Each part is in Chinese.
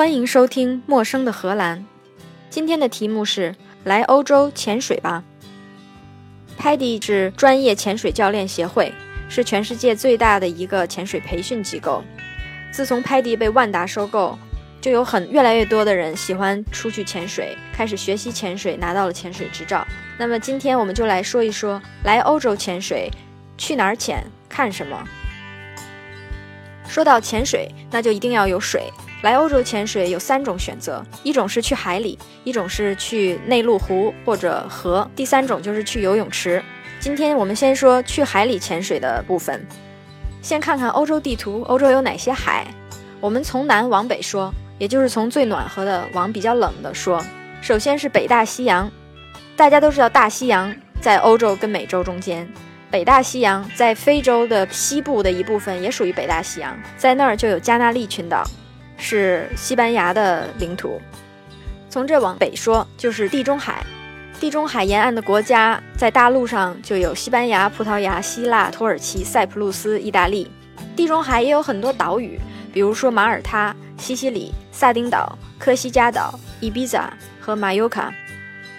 欢迎收听《陌生的荷兰》。今天的题目是“来欧洲潜水吧”。PADI 是专业潜水教练协会，是全世界最大的一个潜水培训机构。自从 PADI 被万达收购，就有很越来越多的人喜欢出去潜水，开始学习潜水，拿到了潜水执照。那么今天我们就来说一说来欧洲潜水，去哪儿潜，看什么。说到潜水，那就一定要有水。来欧洲潜水有三种选择，一种是去海里，一种是去内陆湖或者河，第三种就是去游泳池。今天我们先说去海里潜水的部分。先看看欧洲地图，欧洲有哪些海？我们从南往北说，也就是从最暖和的往比较冷的说。首先是北大西洋，大家都知道大西洋在欧洲跟美洲中间，北大西洋在非洲的西部的一部分也属于北大西洋，在那儿就有加那利群岛。是西班牙的领土，从这往北说就是地中海。地中海沿岸的国家在大陆上就有西班牙、葡萄牙、希腊、土耳其、塞浦路斯、意大利。地中海也有很多岛屿，比如说马耳他、西西里、萨丁岛、科西嘉岛、伊比萨和马尤卡。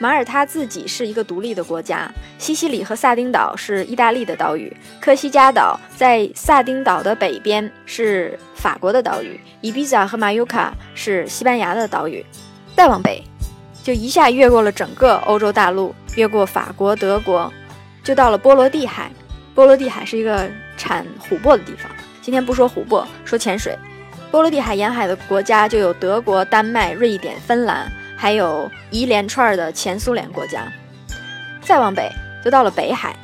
马耳他自己是一个独立的国家，西西里和萨丁岛是意大利的岛屿，科西嘉岛在萨丁岛的北边是法国的岛屿，伊比萨和马尤卡是西班牙的岛屿。再往北，就一下越过了整个欧洲大陆，越过法国、德国，就到了波罗的海。波罗的海是一个产琥珀的地方。今天不说琥珀，说潜水。波罗的海沿海的国家就有德国、丹麦、瑞典、芬兰。还有一连串的前苏联国家，再往北就到了北海，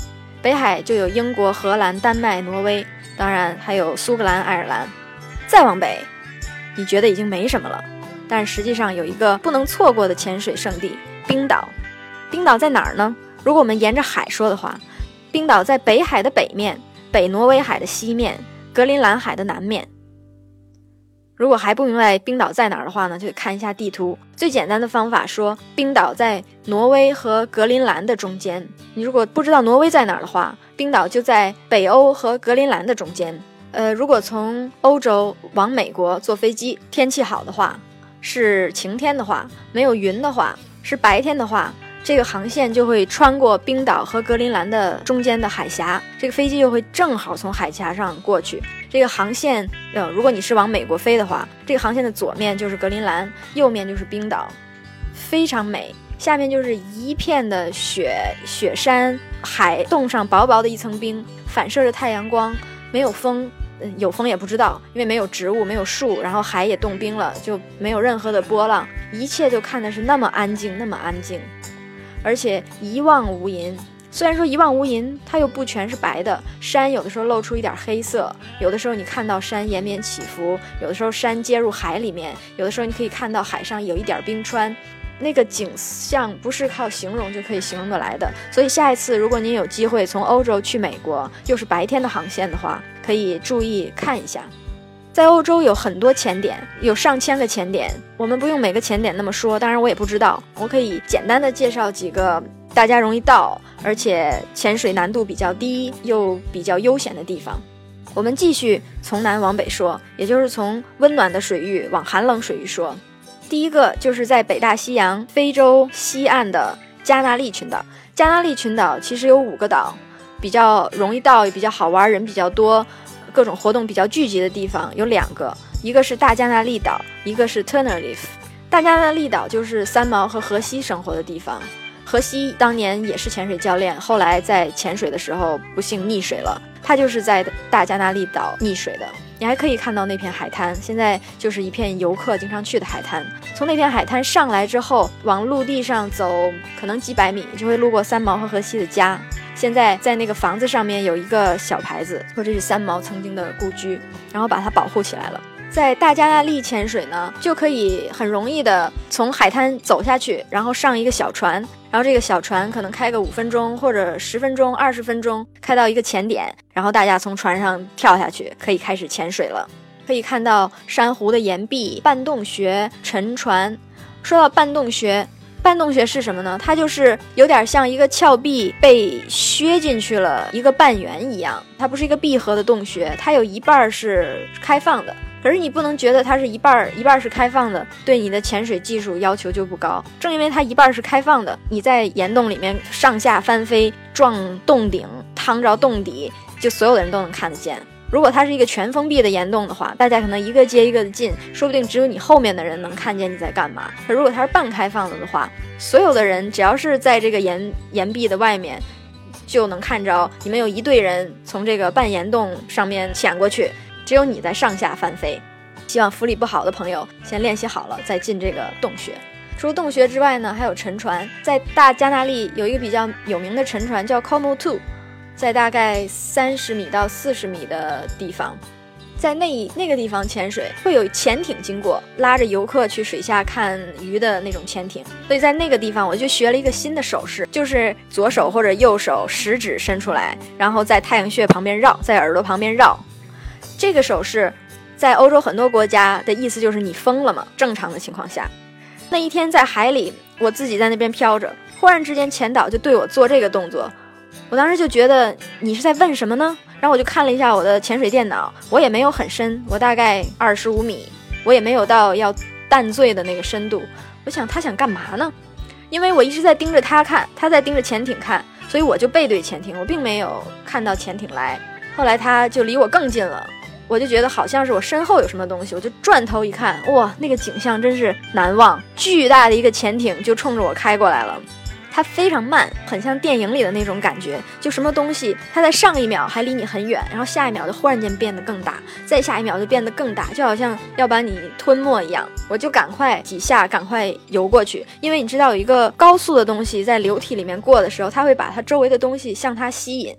北海就有英国、荷兰、丹麦、挪威，当然还有苏格兰、爱尔兰。再往北，你觉得已经没什么了，但实际上有一个不能错过的潜水圣地——冰岛。冰岛在哪儿呢？如果我们沿着海说的话，冰岛在北海的北面，北挪威海的西面，格陵兰海的南面。如果还不明白冰岛在哪儿的话呢，就得看一下地图。最简单的方法说，冰岛在挪威和格陵兰的中间。你如果不知道挪威在哪儿的话，冰岛就在北欧和格陵兰的中间。呃，如果从欧洲往美国坐飞机，天气好的话，是晴天的话，没有云的话，是白天的话。这个航线就会穿过冰岛和格陵兰的中间的海峡，这个飞机就会正好从海峡上过去。这个航线，呃，如果你是往美国飞的话，这个航线的左面就是格陵兰，右面就是冰岛，非常美。下面就是一片的雪雪山，海冻上薄薄的一层冰，反射着太阳光，没有风，嗯，有风也不知道，因为没有植物，没有树，然后海也冻冰了，就没有任何的波浪，一切就看的是那么安静，那么安静。而且一望无垠，虽然说一望无垠，它又不全是白的。山有的时候露出一点黑色，有的时候你看到山延绵起伏，有的时候山接入海里面，有的时候你可以看到海上有一点冰川。那个景象不是靠形容就可以形容得来的。所以下一次如果您有机会从欧洲去美国，又是白天的航线的话，可以注意看一下。在欧洲有很多潜点，有上千个潜点。我们不用每个潜点那么说，当然我也不知道。我可以简单的介绍几个大家容易到，而且潜水难度比较低又比较悠闲的地方。我们继续从南往北说，也就是从温暖的水域往寒冷水域说。第一个就是在北大西洋非洲西岸的加那利群岛。加那利群岛其实有五个岛，比较容易到，也比较好玩，人比较多。各种活动比较聚集的地方有两个，一个是大加纳利岛，一个是 Tenerife。大加纳利岛就是三毛和荷西生活的地方。荷西当年也是潜水教练，后来在潜水的时候不幸溺水了，他就是在大加那利岛溺水的。你还可以看到那片海滩，现在就是一片游客经常去的海滩。从那片海滩上来之后，往陆地上走，可能几百米就会路过三毛和荷西的家。现在在那个房子上面有一个小牌子，说这是三毛曾经的故居，然后把它保护起来了。在大加那利潜水呢，就可以很容易的从海滩走下去，然后上一个小船，然后这个小船可能开个五分钟或者十分钟、二十分钟，开到一个潜点，然后大家从船上跳下去，可以开始潜水了。可以看到珊瑚的岩壁、半洞穴、沉船。说到半洞穴。半洞穴是什么呢？它就是有点像一个峭壁被削进去了一个半圆一样，它不是一个闭合的洞穴，它有一半是开放的，可可是你不能觉得它是一半儿一半儿是开放的，对你的潜水技术要求就不高。正因为它一半儿是开放的，你在岩洞里面上下翻飞、撞洞顶、趟着洞底，就所有的人都能看得见。如果它是一个全封闭的岩洞的话，大家可能一个接一个的进，说不定只有你后面的人能看见你在干嘛。可如果它是半开放了的话，所有的人只要是在这个岩岩壁的外面。就能看着你们有一队人从这个半岩洞上面潜过去，只有你在上下翻飞。希望浮力不好的朋友先练习好了再进这个洞穴。除洞穴之外呢，还有沉船。在大加那利有一个比较有名的沉船叫 Como Two，在大概三十米到四十米的地方。在那一那个地方潜水，会有潜艇经过，拉着游客去水下看鱼的那种潜艇。所以在那个地方，我就学了一个新的手势，就是左手或者右手食指伸出来，然后在太阳穴旁边绕，在耳朵旁边绕。这个手势，在欧洲很多国家的意思就是你疯了吗？正常的情况下，那一天在海里，我自己在那边飘着，忽然之间潜导就对我做这个动作，我当时就觉得你是在问什么呢？然后我就看了一下我的潜水电脑，我也没有很深，我大概二十五米，我也没有到要淡醉的那个深度。我想他想干嘛呢？因为我一直在盯着他看，他在盯着潜艇看，所以我就背对潜艇，我并没有看到潜艇来。后来他就离我更近了，我就觉得好像是我身后有什么东西，我就转头一看，哇，那个景象真是难忘，巨大的一个潜艇就冲着我开过来了。它非常慢，很像电影里的那种感觉。就什么东西，它在上一秒还离你很远，然后下一秒就忽然间变得更大，再下一秒就变得更大，就好像要把你吞没一样。我就赶快几下，赶快游过去，因为你知道有一个高速的东西在流体里面过的时候，它会把它周围的东西向它吸引。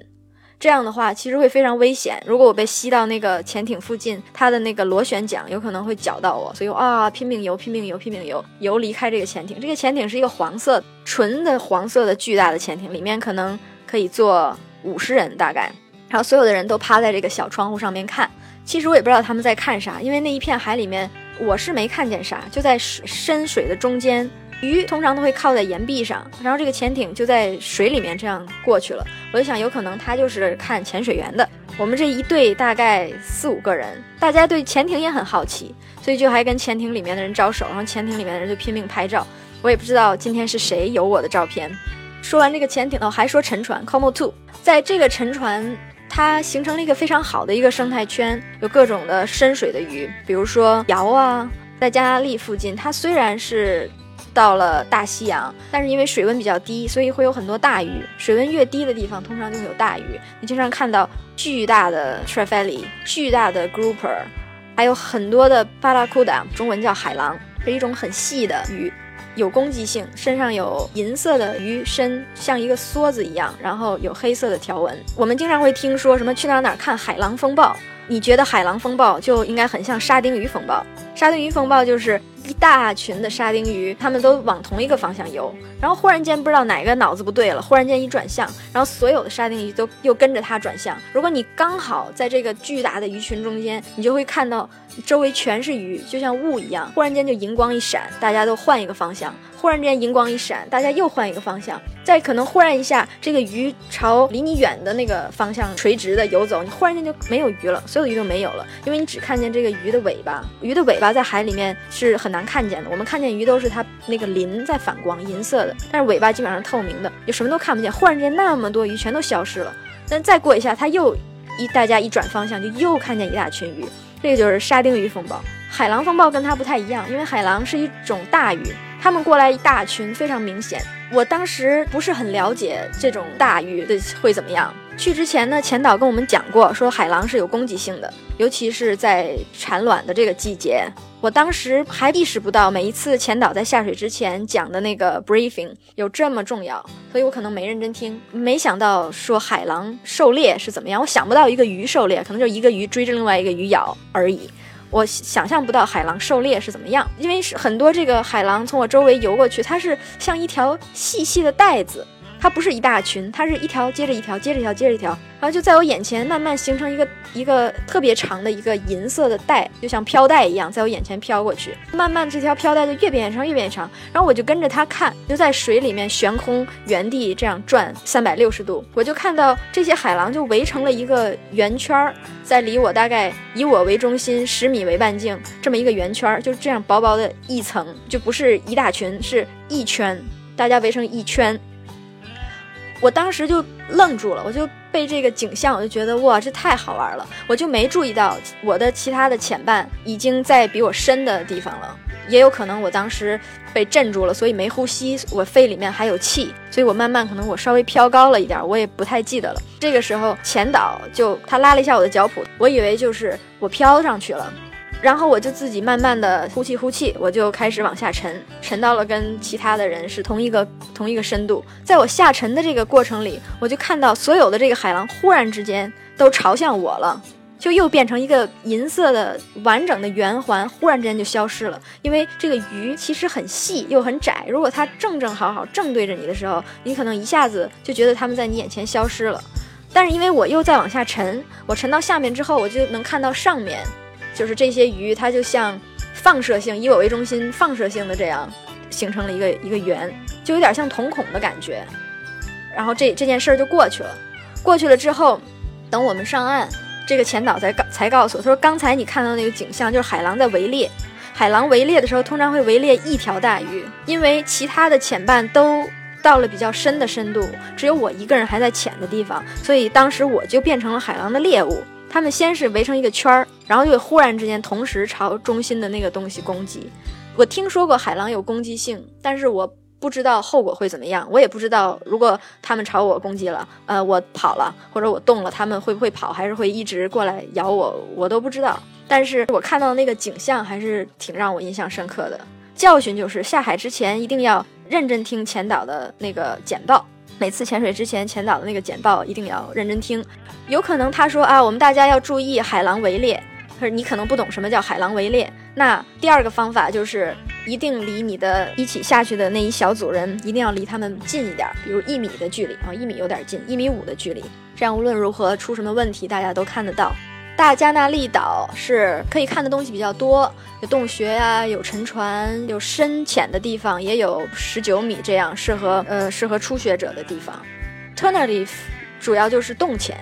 这样的话，其实会非常危险。如果我被吸到那个潜艇附近，它的那个螺旋桨有可能会绞到我。所以啊，拼命游，拼命游，拼命游，游离开这个潜艇。这个潜艇是一个黄色、纯的黄色的巨大的潜艇，里面可能可以坐五十人大概。然后所有的人都趴在这个小窗户上面看。其实我也不知道他们在看啥，因为那一片海里面我是没看见啥，就在水深水的中间。鱼通常都会靠在岩壁上，然后这个潜艇就在水里面这样过去了。我就想，有可能他就是看潜水员的。我们这一队大概四五个人，大家对潜艇也很好奇，所以就还跟潜艇里面的人招手，然后潜艇里面的人就拼命拍照。我也不知道今天是谁有我的照片。说完这个潜艇哦，还说沉船 Como Two，在这个沉船，它形成了一个非常好的一个生态圈，有各种的深水的鱼，比如说鳐啊，在加纳利附近，它虽然是。到了大西洋，但是因为水温比较低，所以会有很多大鱼。水温越低的地方，通常就会有大鱼。你经常看到巨大的 trevally、巨大的 grouper，还有很多的巴拉库达，中文叫海狼，是一种很细的鱼，有攻击性，身上有银色的鱼身，像一个梭子一样，然后有黑色的条纹。我们经常会听说什么去哪哪看海狼风暴，你觉得海狼风暴就应该很像沙丁鱼风暴。沙丁鱼风暴就是一大群的沙丁鱼，它们都往同一个方向游，然后忽然间不知道哪个脑子不对了，忽然间一转向，然后所有的沙丁鱼都又跟着它转向。如果你刚好在这个巨大的鱼群中间，你就会看到周围全是鱼，就像雾一样，忽然间就荧光一闪，大家都换一个方向。忽然间，荧光一闪，大家又换一个方向。再可能忽然一下，这个鱼朝离你远的那个方向垂直的游走，你忽然间就没有鱼了，所有的鱼都没有了，因为你只看见这个鱼的尾巴。鱼的尾巴在海里面是很难看见的，我们看见鱼都是它那个鳞在反光，银色的，但是尾巴基本上透明的，就什么都看不见。忽然间，那么多鱼全都消失了。但再过一下，它又一大家一转方向，就又看见一大群鱼。这个就是沙丁鱼风暴。海狼风暴跟它不太一样，因为海狼是一种大鱼。它们过来一大群，非常明显。我当时不是很了解这种大鱼的会怎么样。去之前呢，前导跟我们讲过，说海狼是有攻击性的，尤其是在产卵的这个季节。我当时还意识不到，每一次前导在下水之前讲的那个 briefing 有这么重要，所以我可能没认真听。没想到说海狼狩猎是怎么样，我想不到一个鱼狩猎，可能就一个鱼追着另外一个鱼咬而已。我想象不到海狼狩猎是怎么样，因为是很多这个海狼从我周围游过去，它是像一条细细的带子，它不是一大群，它是一条接着一条，接着一条，接着一条，然后就在我眼前慢慢形成一个一个特别长的一个银色的带，就像飘带一样，在我眼前飘过去。慢慢这条飘带就越变越长，越变越长，然后我就跟着它看，就在水里面悬空原地这样转三百六十度，我就看到这些海狼就围成了一个圆圈儿，在离我大概以我为中心十米为半径这么一个圆圈儿，就这样薄薄的一层，就不是一大群，是一圈，大家围成一圈。我当时就愣住了，我就被这个景象，我就觉得哇，这太好玩了，我就没注意到我的其他的潜伴已经在比我深的地方了，也有可能我当时被震住了，所以没呼吸，我肺里面还有气，所以我慢慢可能我稍微飘高了一点，我也不太记得了。这个时候前导就他拉了一下我的脚蹼，我以为就是我飘上去了。然后我就自己慢慢的呼气呼气，我就开始往下沉，沉到了跟其他的人是同一个同一个深度。在我下沉的这个过程里，我就看到所有的这个海浪忽然之间都朝向我了，就又变成一个银色的完整的圆环，忽然之间就消失了。因为这个鱼其实很细又很窄，如果它正正好好正对着你的时候，你可能一下子就觉得它们在你眼前消失了。但是因为我又在往下沉，我沉到下面之后，我就能看到上面。就是这些鱼，它就像放射性，以我为中心，放射性的这样形成了一个一个圆，就有点像瞳孔的感觉。然后这这件事儿就过去了。过去了之后，等我们上岸，这个前导才告才告诉我，他说刚才你看到那个景象，就是海狼在围猎。海狼围猎的时候，通常会围猎一条大鱼，因为其他的潜伴都到了比较深的深度，只有我一个人还在浅的地方，所以当时我就变成了海狼的猎物。他们先是围成一个圈儿，然后又忽然之间同时朝中心的那个东西攻击。我听说过海狼有攻击性，但是我不知道后果会怎么样。我也不知道如果他们朝我攻击了，呃，我跑了或者我动了，他们会不会跑，还是会一直过来咬我，我都不知道。但是我看到那个景象还是挺让我印象深刻的。教训就是下海之前一定要认真听前导的那个简报。每次潜水之前，前导的那个简报一定要认真听。有可能他说啊，我们大家要注意海狼围猎，可是你可能不懂什么叫海狼围猎。那第二个方法就是一定离你的一起下去的那一小组人一定要离他们近一点，比如一米的距离啊，一米有点近，一米五的距离，这样无论如何出什么问题，大家都看得到。大加那利岛是可以看的东西比较多，有洞穴呀，有沉船，有深浅的地方，也有十九米这样适合呃适合初学者的地方。Tenerife 主要就是洞潜，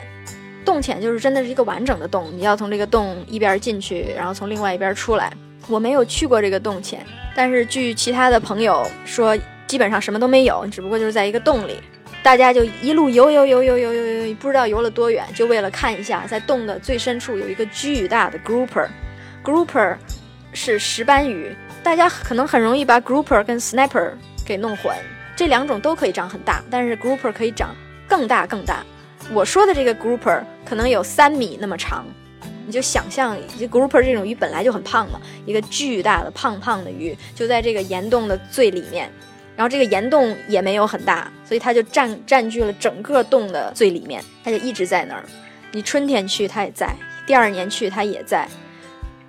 洞潜就是真的是一个完整的洞，你要从这个洞一边进去，然后从另外一边出来。我没有去过这个洞潜，但是据其他的朋友说，基本上什么都没有，只不过就是在一个洞里。大家就一路游游游游游游游，不知道游了多远，就为了看一下，在洞的最深处有一个巨大的 grouper，grouper 是石斑鱼，大家可能很容易把 grouper 跟 snapper 给弄混，这两种都可以长很大，但是 grouper 可以长更大更大。我说的这个 grouper 可能有三米那么长，你就想象，grouper 这种鱼本来就很胖嘛，一个巨大的胖胖的鱼就在这个岩洞的最里面。然后这个岩洞也没有很大，所以它就占占据了整个洞的最里面，它就一直在那儿。你春天去它也在，第二年去它也在，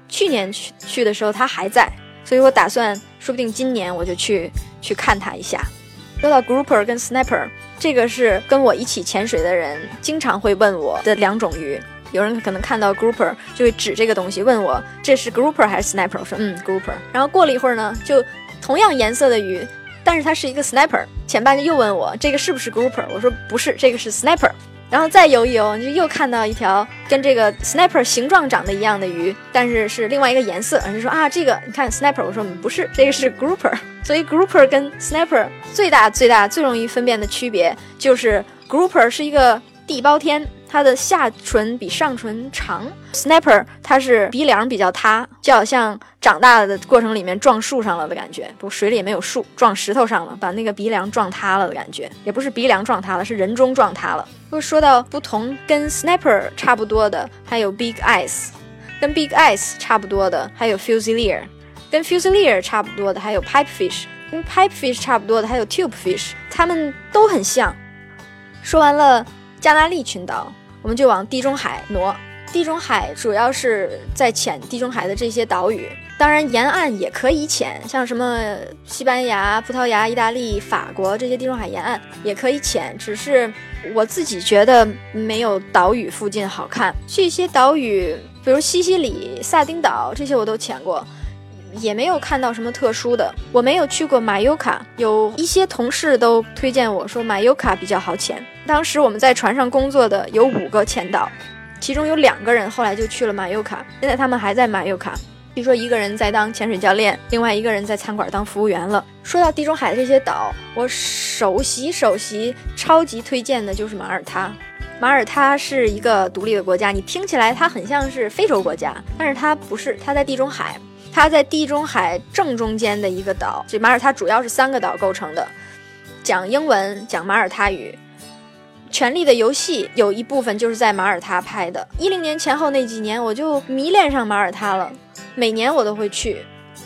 去年去去的时候它还在，所以我打算说不定今年我就去去看它一下。说到 grouper 跟 snapper，这个是跟我一起潜水的人经常会问我的两种鱼。有人可能看到 grouper 就会指这个东西问我这是 grouper 还是 snapper，我说嗯 grouper。然后过了一会儿呢，就同样颜色的鱼。但是它是一个 sniper，前半句又问我这个是不是 grouper，我说不是，这个是 sniper。然后再游一游，你就又看到一条跟这个 sniper 形状长得一样的鱼，但是是另外一个颜色。就说啊，这个你看 sniper，我说不是，这个是 grouper。所以 grouper 跟 sniper 最大最大最容易分辨的区别就是 grouper 是一个地包天。它的下唇比上唇长，snapper 它是鼻梁比较塌，就好像长大的过程里面撞树上了的感觉，不水里也没有树，撞石头上了，把那个鼻梁撞塌了的感觉，也不是鼻梁撞塌了，是人中撞塌了。又说到不同，跟 snapper 差不多的还有 big eyes，跟 big eyes 差不多的还有 fusilier，跟 fusilier 差不多的还有 pipefish，跟 pipefish 差不多的还有 tubefish，它们都很像。说完了。加纳利群岛，我们就往地中海挪。地中海主要是在潜地中海的这些岛屿，当然，沿岸也可以潜，像什么西班牙、葡萄牙、意大利、法国这些地中海沿岸也可以潜，只是我自己觉得没有岛屿附近好看。去一些岛屿，比如西西里、萨丁岛这些我都潜过，也没有看到什么特殊的。我没有去过马尤卡，有一些同事都推荐我说马尤卡比较好潜。当时我们在船上工作的有五个潜导，其中有两个人后来就去了马尤卡，现在他们还在马尤卡。据说一个人在当潜水教练，另外一个人在餐馆当服务员了。说到地中海的这些岛，我首席首席超级推荐的就是马耳他。马耳他是一个独立的国家，你听起来它很像是非洲国家，但是它不是，它在地中海，它在地中海正中间的一个岛。这马耳他主要是三个岛构成的，讲英文，讲马耳他语。《权力的游戏》有一部分就是在马耳他拍的。一零年前后那几年，我就迷恋上马耳他了。每年我都会去，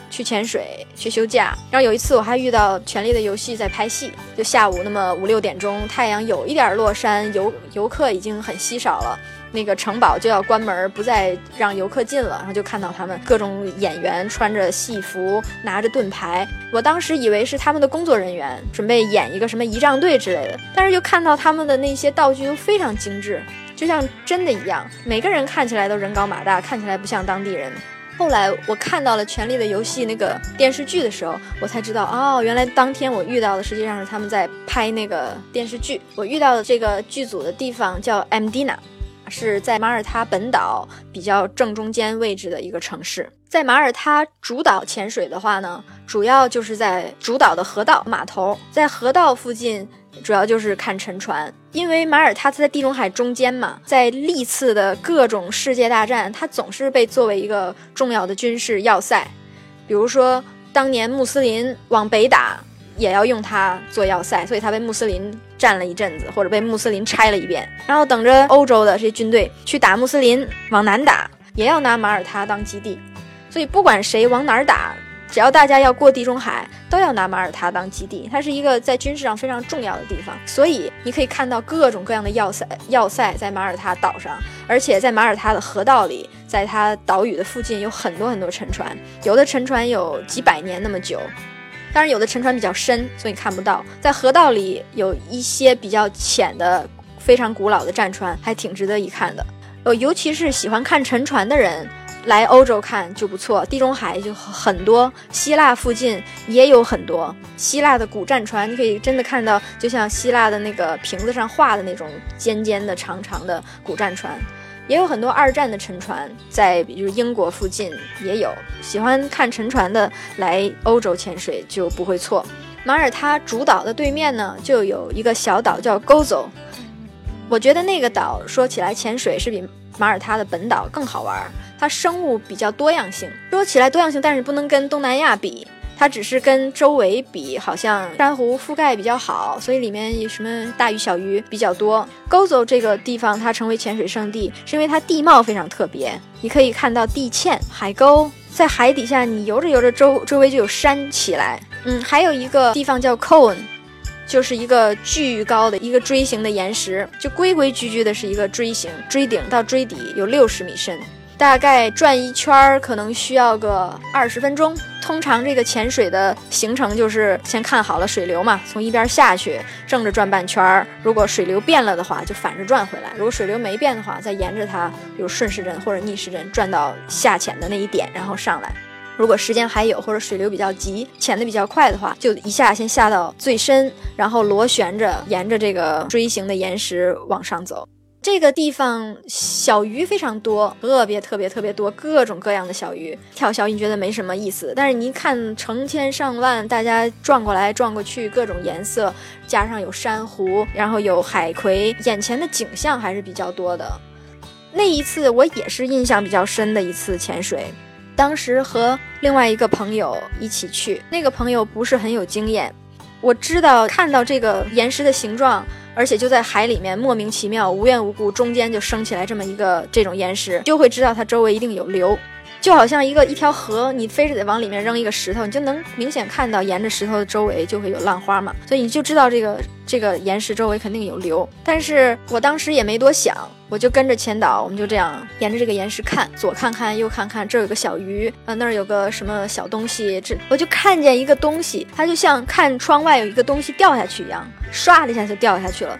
去潜水，去休假。然后有一次我还遇到《权力的游戏》在拍戏，就下午那么五六点钟，太阳有一点落山，游游客已经很稀少了，那个城堡就要关门，不再让游客进了。然后就看到他们各种演员穿着戏服，拿着盾牌。我当时以为是他们的工作人员，准备演一个什么仪仗队之类的，但是就看到他们的那些道具都非常精致，就像真的一样，每个人看起来都人高马大，看起来不像当地人。后来我看到了《权力的游戏》那个电视剧的时候，我才知道哦，原来当天我遇到的实际上是他们在拍那个电视剧。我遇到的这个剧组的地方叫 m d i n a 是在马耳他本岛比较正中间位置的一个城市。在马耳他主岛潜水的话呢，主要就是在主岛的河道码头，在河道附近。主要就是看沉船，因为马耳他它在地中海中间嘛，在历次的各种世界大战，它总是被作为一个重要的军事要塞。比如说，当年穆斯林往北打，也要用它做要塞，所以它被穆斯林占了一阵子，或者被穆斯林拆了一遍。然后等着欧洲的这些军队去打穆斯林，往南打，也要拿马耳他当基地。所以不管谁往哪儿打。只要大家要过地中海，都要拿马耳他当基地，它是一个在军事上非常重要的地方。所以你可以看到各种各样的要塞，要塞在马耳他岛上，而且在马耳他的河道里，在它岛屿的附近有很多很多沉船，有的沉船有几百年那么久，当然有的沉船比较深，所以看不到。在河道里有一些比较浅的、非常古老的战船，还挺值得一看的。呃，尤其是喜欢看沉船的人。来欧洲看就不错，地中海就很多，希腊附近也有很多希腊的古战船，你可以真的看到，就像希腊的那个瓶子上画的那种尖尖的、长长的古战船，也有很多二战的沉船，在比如英国附近也有。喜欢看沉船的来欧洲潜水就不会错。马耳他主岛的对面呢，就有一个小岛叫 Gozo，我觉得那个岛说起来潜水是比马耳他的本岛更好玩。它生物比较多样性，说起来多样性，但是不能跟东南亚比，它只是跟周围比，好像珊瑚覆盖比较好，所以里面有什么大鱼小鱼比较多。Gozo 这个地方它成为潜水圣地，是因为它地貌非常特别，你可以看到地堑、海沟，在海底下你游着游着，周周围就有山起来。嗯，还有一个地方叫 Cone，就是一个巨高的一个锥形的岩石，就规规矩矩的是一个锥形，锥顶到锥底有六十米深。大概转一圈儿可能需要个二十分钟。通常这个潜水的行程就是先看好了水流嘛，从一边下去，正着转半圈儿。如果水流变了的话，就反着转回来；如果水流没变的话，再沿着它，比如顺时针或者逆时针转到下潜的那一点，然后上来。如果时间还有或者水流比较急，潜的比较快的话，就一下先下到最深，然后螺旋着沿着这个锥形的岩石往上走。这个地方小鱼非常多，特别特别特别多，各种各样的小鱼。跳小鱼觉得没什么意思，但是你一看成千上万，大家转过来转过去，各种颜色，加上有珊瑚，然后有海葵，眼前的景象还是比较多的。那一次我也是印象比较深的一次潜水，当时和另外一个朋友一起去，那个朋友不是很有经验，我知道看到这个岩石的形状。而且就在海里面，莫名其妙、无缘无故，中间就升起来这么一个这种岩石，就会知道它周围一定有流。就好像一个一条河，你非是得往里面扔一个石头，你就能明显看到沿着石头的周围就会有浪花嘛，所以你就知道这个这个岩石周围肯定有流。但是我当时也没多想，我就跟着前导，我们就这样沿着这个岩石看，左看看右看看，这有个小鱼，呃那儿有个什么小东西，这我就看见一个东西，它就像看窗外有一个东西掉下去一样，唰的一下就掉下去了。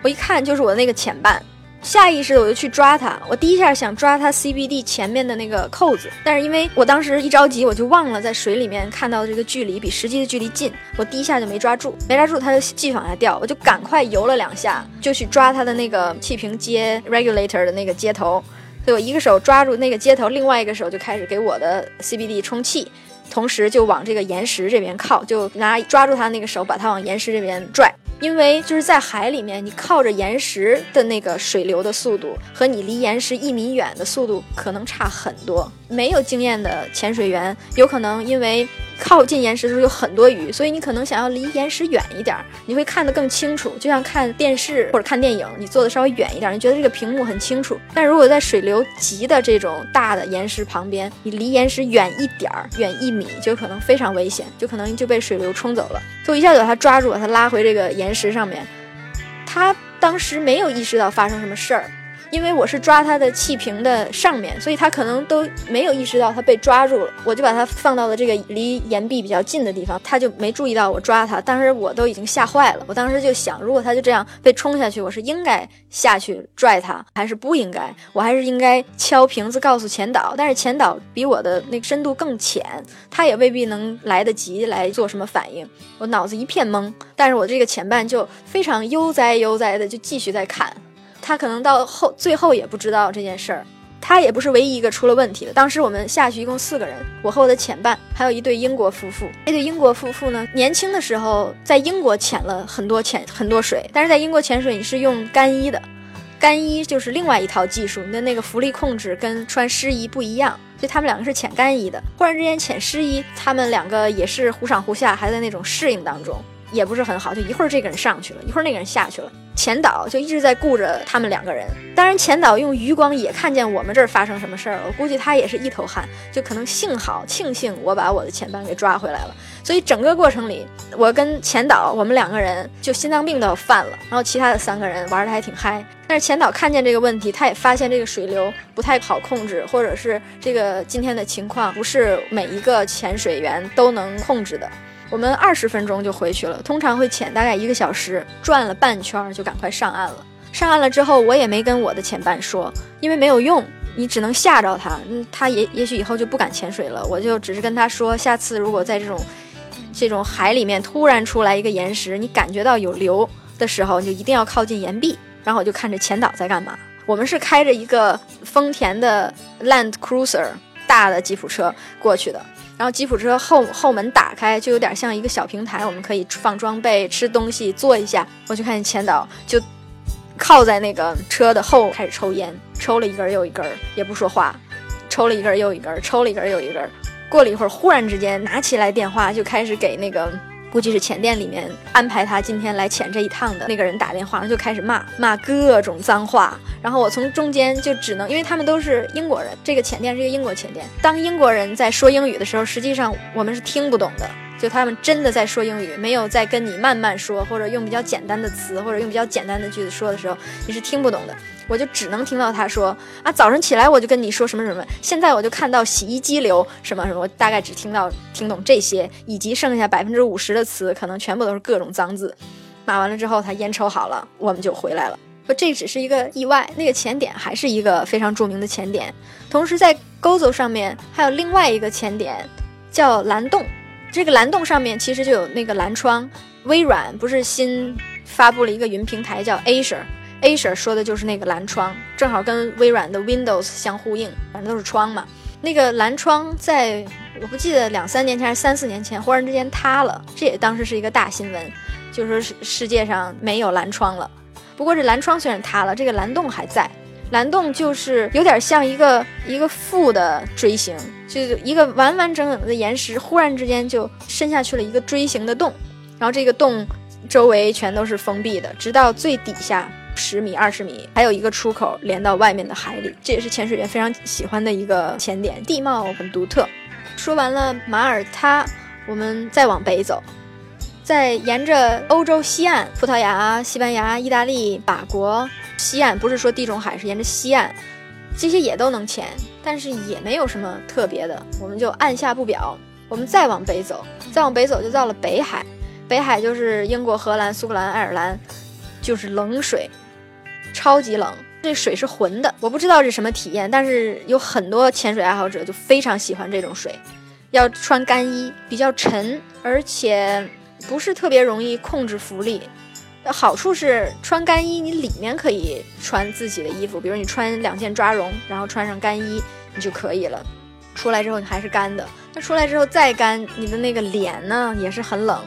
我一看就是我的那个前半。下意识的我就去抓它，我第一下想抓它 CBD 前面的那个扣子，但是因为我当时一着急，我就忘了在水里面看到的这个距离比实际的距离近，我第一下就没抓住，没抓住它就继续往下掉，我就赶快游了两下，就去抓它的那个气瓶接 regulator 的那个接头，所以我一个手抓住那个接头，另外一个手就开始给我的 CBD 充气，同时就往这个岩石这边靠，就拿抓住他那个手把他往岩石这边拽。因为就是在海里面，你靠着岩石的那个水流的速度，和你离岩石一米远的速度可能差很多。没有经验的潜水员，有可能因为靠近岩石的时候有很多鱼，所以你可能想要离岩石远一点，你会看得更清楚，就像看电视或者看电影，你坐的稍微远一点，你觉得这个屏幕很清楚。但如果在水流急的这种大的岩石旁边，你离岩石远一点儿，远一米，就可能非常危险，就可能就被水流冲走了。就一下子把它抓住，把它拉回这个岩石上面，他当时没有意识到发生什么事儿。因为我是抓它的气瓶的上面，所以它可能都没有意识到它被抓住了。我就把它放到了这个离岩壁比较近的地方，它就没注意到我抓它。当时我都已经吓坏了，我当时就想，如果它就这样被冲下去，我是应该下去拽它，还是不应该？我还是应该敲瓶子告诉前导。但是前导比我的那个深度更浅，他也未必能来得及来做什么反应。我脑子一片懵，但是我这个前半就非常悠哉悠哉的就继续在看。他可能到后最后也不知道这件事儿，他也不是唯一一个出了问题的。当时我们下去一共四个人，我和我的潜伴，还有一对英国夫妇。那对英国夫妇呢，年轻的时候在英国潜了很多潜很多水，但是在英国潜水你是用干衣的，干衣就是另外一套技术，你的那个浮力控制跟穿湿衣不一样，所以他们两个是潜干衣的。忽然之间潜湿衣，他们两个也是忽上忽下，还在那种适应当中。也不是很好，就一会儿这个人上去了，一会儿那个人下去了。前导就一直在顾着他们两个人。当然，前导用余光也看见我们这儿发生什么事儿了。我估计他也是一头汗，就可能幸好庆幸我把我的前班给抓回来了。所以整个过程里，我跟前导我们两个人就心脏病都要犯了。然后其他的三个人玩的还挺嗨。但是前导看见这个问题，他也发现这个水流不太好控制，或者是这个今天的情况不是每一个潜水员都能控制的。我们二十分钟就回去了，通常会潜大概一个小时，转了半圈就赶快上岸了。上岸了之后，我也没跟我的潜伴说，因为没有用，你只能吓着他，他也也许以后就不敢潜水了。我就只是跟他说，下次如果在这种这种海里面突然出来一个岩石，你感觉到有流的时候，你就一定要靠近岩壁。然后我就看着前导在干嘛。我们是开着一个丰田的 Land Cruiser 大的吉普车过去的。然后吉普车后后门打开，就有点像一个小平台，我们可以放装备、吃东西、坐一下。我就看见千岛就靠在那个车的后，开始抽烟，抽了一根又一根，也不说话，抽了一根又一根，抽了一根又一根。过了一会儿，忽然之间拿起来电话，就开始给那个。估计是前店里面安排他今天来潜这一趟的那个人打电话，然后就开始骂骂各种脏话，然后我从中间就只能，因为他们都是英国人，这个前店是一个英国前店，当英国人在说英语的时候，实际上我们是听不懂的。就他们真的在说英语，没有在跟你慢慢说，或者用比较简单的词，或者用比较简单的句子说的时候，你是听不懂的。我就只能听到他说啊，早上起来我就跟你说什么什么，现在我就看到洗衣机流什么什么，我大概只听到听懂这些，以及剩下百分之五十的词，可能全部都是各种脏字。骂完了之后，他烟抽好了，我们就回来了。说这只是一个意外，那个前点还是一个非常著名的前点。同时在 Gozo 上面还有另外一个前点，叫蓝洞。这个蓝洞上面其实就有那个蓝窗，微软不是新发布了一个云平台叫 Azure Azure，Azure 说的就是那个蓝窗，正好跟微软的 Windows 相呼应，反正都是窗嘛。那个蓝窗在我不记得两三年前还是三四年前，忽然之间塌了，这也当时是一个大新闻，就说是世界上没有蓝窗了。不过这蓝窗虽然塌了，这个蓝洞还在。蓝洞就是有点像一个一个负的锥形，就是一个完完整整的岩石，忽然之间就伸下去了一个锥形的洞，然后这个洞周围全都是封闭的，直到最底下十米、二十米，还有一个出口连到外面的海里。这也是潜水员非常喜欢的一个潜点，地貌很独特。说完了马耳他，我们再往北走，在沿着欧洲西岸，葡萄牙、西班牙、意大利、法国西岸，不是说地中海，是沿着西岸，这些也都能潜，但是也没有什么特别的，我们就按下不表。我们再往北走，再往北走就到了北海，北海就是英国、荷兰、苏格兰、爱尔兰，就是冷水，超级冷，这水是浑的，我不知道是什么体验，但是有很多潜水爱好者就非常喜欢这种水，要穿干衣，比较沉，而且不是特别容易控制浮力。好处是穿干衣，你里面可以穿自己的衣服，比如你穿两件抓绒，然后穿上干衣，你就可以了。出来之后你还是干的，那出来之后再干，你的那个脸呢也是很冷，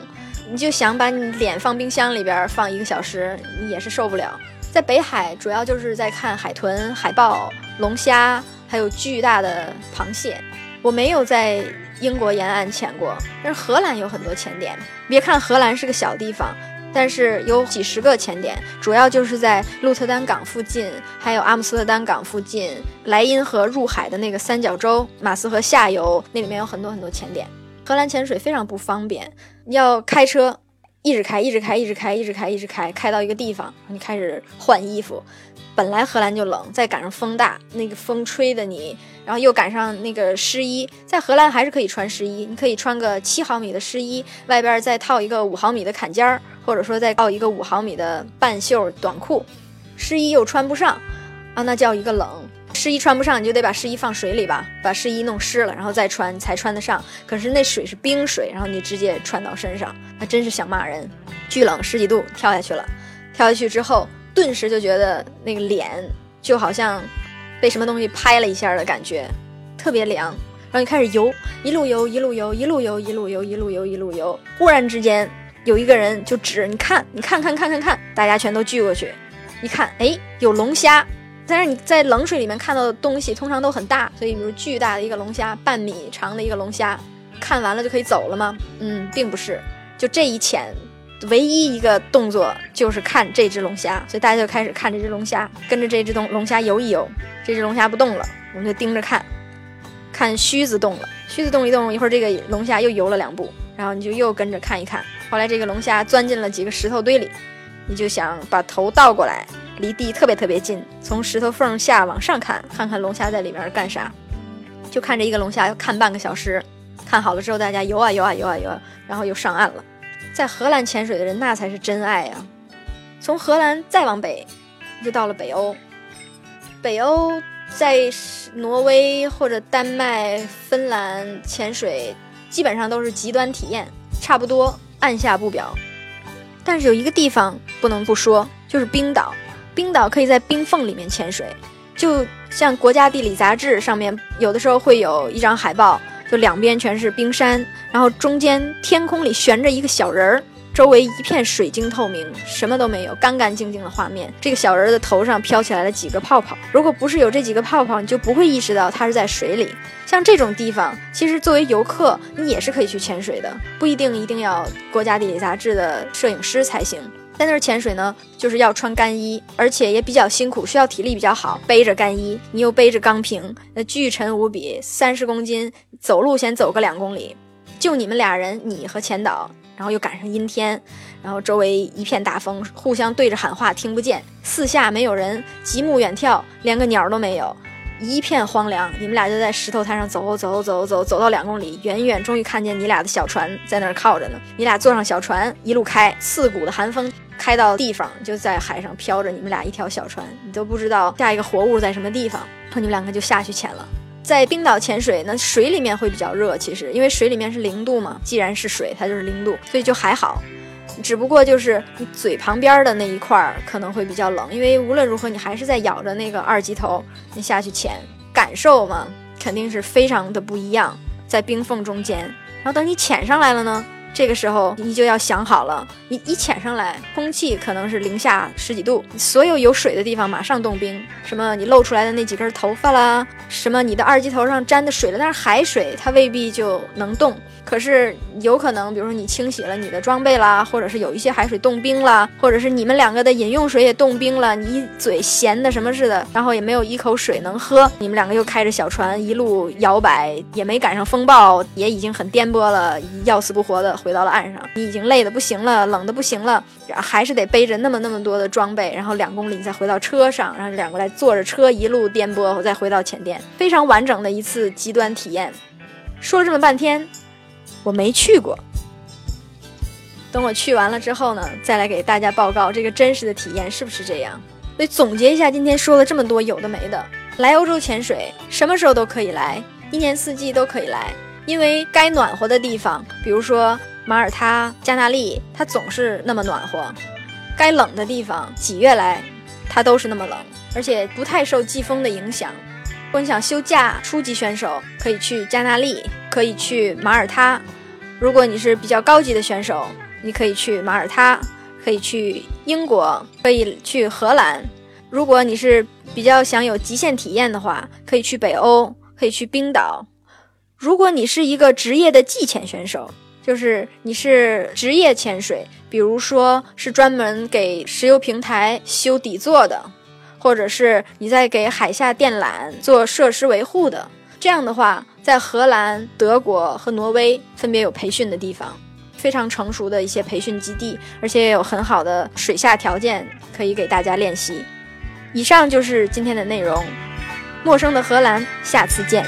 你就想把你脸放冰箱里边放一个小时，你也是受不了。在北海主要就是在看海豚、海豹、龙虾，还有巨大的螃蟹。我没有在英国沿岸潜过，但是荷兰有很多潜点。别看荷兰是个小地方。但是有几十个潜点，主要就是在鹿特丹港附近，还有阿姆斯特丹港附近，莱茵河入海的那个三角洲，马斯河下游那里面有很多很多潜点。荷兰潜水非常不方便，要开车，一直开，一直开，一直开，一直开，一直开，开到一个地方，你开始换衣服。本来荷兰就冷，再赶上风大，那个风吹的你，然后又赶上那个湿衣，在荷兰还是可以穿湿衣，你可以穿个七毫米的湿衣，外边再套一个五毫米的坎肩儿。或者说再套一个五毫米的半袖短裤，湿衣又穿不上啊，那叫一个冷。湿衣穿不上，你就得把湿衣放水里吧，把湿衣弄湿了，然后再穿才穿得上。可是那水是冰水，然后你直接穿到身上，那真是想骂人。巨冷，十几度，跳下去了。跳下去之后，顿时就觉得那个脸就好像被什么东西拍了一下的感觉，特别凉。然后你开始游，一路游，一路游，一路游，一路游，一路游，一路游。忽然之间。有一个人就指你看，你看看看看看，大家全都聚过去，一看，哎，有龙虾。但是你在冷水里面看到的东西通常都很大，所以比如巨大的一个龙虾，半米长的一个龙虾，看完了就可以走了吗？嗯，并不是。就这一潜，唯一一个动作就是看这只龙虾，所以大家就开始看这只龙虾，跟着这只东龙虾游一游。这只龙虾不动了，我们就盯着看，看须子动了，须子动一动，一会儿这个龙虾又游了两步，然后你就又跟着看一看。后来这个龙虾钻进了几个石头堆里，你就想把头倒过来，离地特别特别近，从石头缝下往上看，看看龙虾在里面干啥。就看着一个龙虾，要看半个小时。看好了之后，大家游啊游啊游啊游啊，然后又上岸了。在荷兰潜水的人，那才是真爱呀！从荷兰再往北，就到了北欧。北欧在挪威或者丹麦、芬兰潜水，基本上都是极端体验，差不多。按下不表，但是有一个地方不能不说，就是冰岛。冰岛可以在冰缝里面潜水，就像《国家地理》杂志上面有的时候会有一张海报，就两边全是冰山，然后中间天空里悬着一个小人儿。周围一片水晶透明，什么都没有，干干净净的画面。这个小人的头上飘起来了几个泡泡。如果不是有这几个泡泡，你就不会意识到它是在水里。像这种地方，其实作为游客，你也是可以去潜水的，不一定一定要国家地理杂志的摄影师才行。在那儿潜水呢，就是要穿干衣，而且也比较辛苦，需要体力比较好，背着干衣，你又背着钢瓶，那巨沉无比，三十公斤，走路先走个两公里，就你们俩人，你和前导。然后又赶上阴天，然后周围一片大风，互相对着喊话听不见，四下没有人，极目远眺，连个鸟都没有，一片荒凉。你们俩就在石头滩上走走走走，走到两公里，远远终于看见你俩的小船在那儿靠着呢。你俩坐上小船，一路开，刺骨的寒风开到地方，就在海上飘着你们俩一条小船，你都不知道下一个活物在什么地方，然后你们两个就下去潜了。在冰岛潜水，那水里面会比较热，其实因为水里面是零度嘛，既然是水，它就是零度，所以就还好。只不过就是你嘴旁边的那一块儿可能会比较冷，因为无论如何你还是在咬着那个二级头，你下去潜，感受嘛，肯定是非常的不一样。在冰缝中间，然后等你潜上来了呢，这个时候你就要想好了，你一潜上来，空气可能是零下十几度，所有有水的地方马上冻冰。什么你露出来的那几根头发啦，什么你的二级头上沾的水了，但是海水，它未必就能冻。可是有可能，比如说你清洗了你的装备啦，或者是有一些海水冻冰了，或者是你们两个的饮用水也冻冰了，你一嘴咸的什么似的，然后也没有一口水能喝，你们两个又开着小船一路摇摆，也没赶上风暴，也已经很颠簸了，要死不活的回到了岸上，你已经累得不行了，冷的不行了，还是得背着那么那么多的装备，然后两公里再回到车上，然后两个来坐着车一路颠簸，再回到浅店，非常完整的一次极端体验。说了这么半天。我没去过，等我去完了之后呢，再来给大家报告这个真实的体验是不是这样。所以总结一下，今天说了这么多有的没的，来欧洲潜水什么时候都可以来，一年四季都可以来，因为该暖和的地方，比如说马耳他、加那利，它总是那么暖和；该冷的地方，几月来，它都是那么冷，而且不太受季风的影响。如果你想休假，初级选手可以去加纳利。可以去马耳他，如果你是比较高级的选手，你可以去马耳他，可以去英国，可以去荷兰。如果你是比较想有极限体验的话，可以去北欧，可以去冰岛。如果你是一个职业的季潜选手，就是你是职业潜水，比如说是专门给石油平台修底座的，或者是你在给海下电缆做设施维护的。这样的话，在荷兰、德国和挪威分别有培训的地方，非常成熟的一些培训基地，而且也有很好的水下条件可以给大家练习。以上就是今天的内容，陌生的荷兰，下次见。